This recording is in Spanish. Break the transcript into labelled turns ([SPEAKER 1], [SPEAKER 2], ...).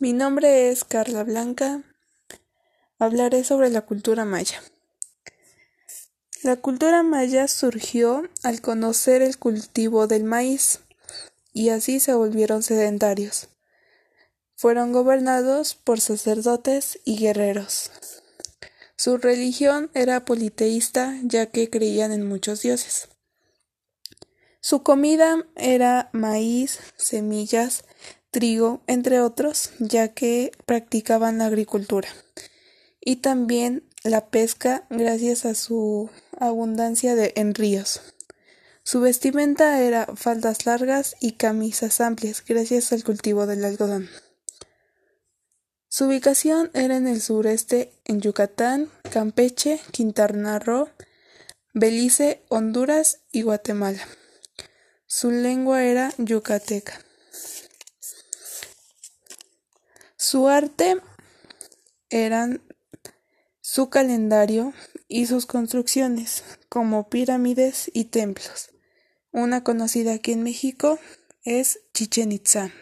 [SPEAKER 1] Mi nombre es Carla Blanca. Hablaré sobre la cultura maya. La cultura maya surgió al conocer el cultivo del maíz y así se volvieron sedentarios. Fueron gobernados por sacerdotes y guerreros. Su religión era politeísta ya que creían en muchos dioses. Su comida era maíz, semillas, trigo, entre otros, ya que practicaban la agricultura y también la pesca gracias a su abundancia de, en ríos. Su vestimenta era faldas largas y camisas amplias gracias al cultivo del algodón. Su ubicación era en el sureste, en Yucatán, Campeche, Quintana Roo, Belice, Honduras y Guatemala. Su lengua era yucateca. Su arte eran su calendario y sus construcciones, como pirámides y templos. Una conocida aquí en México es Chichen Itza.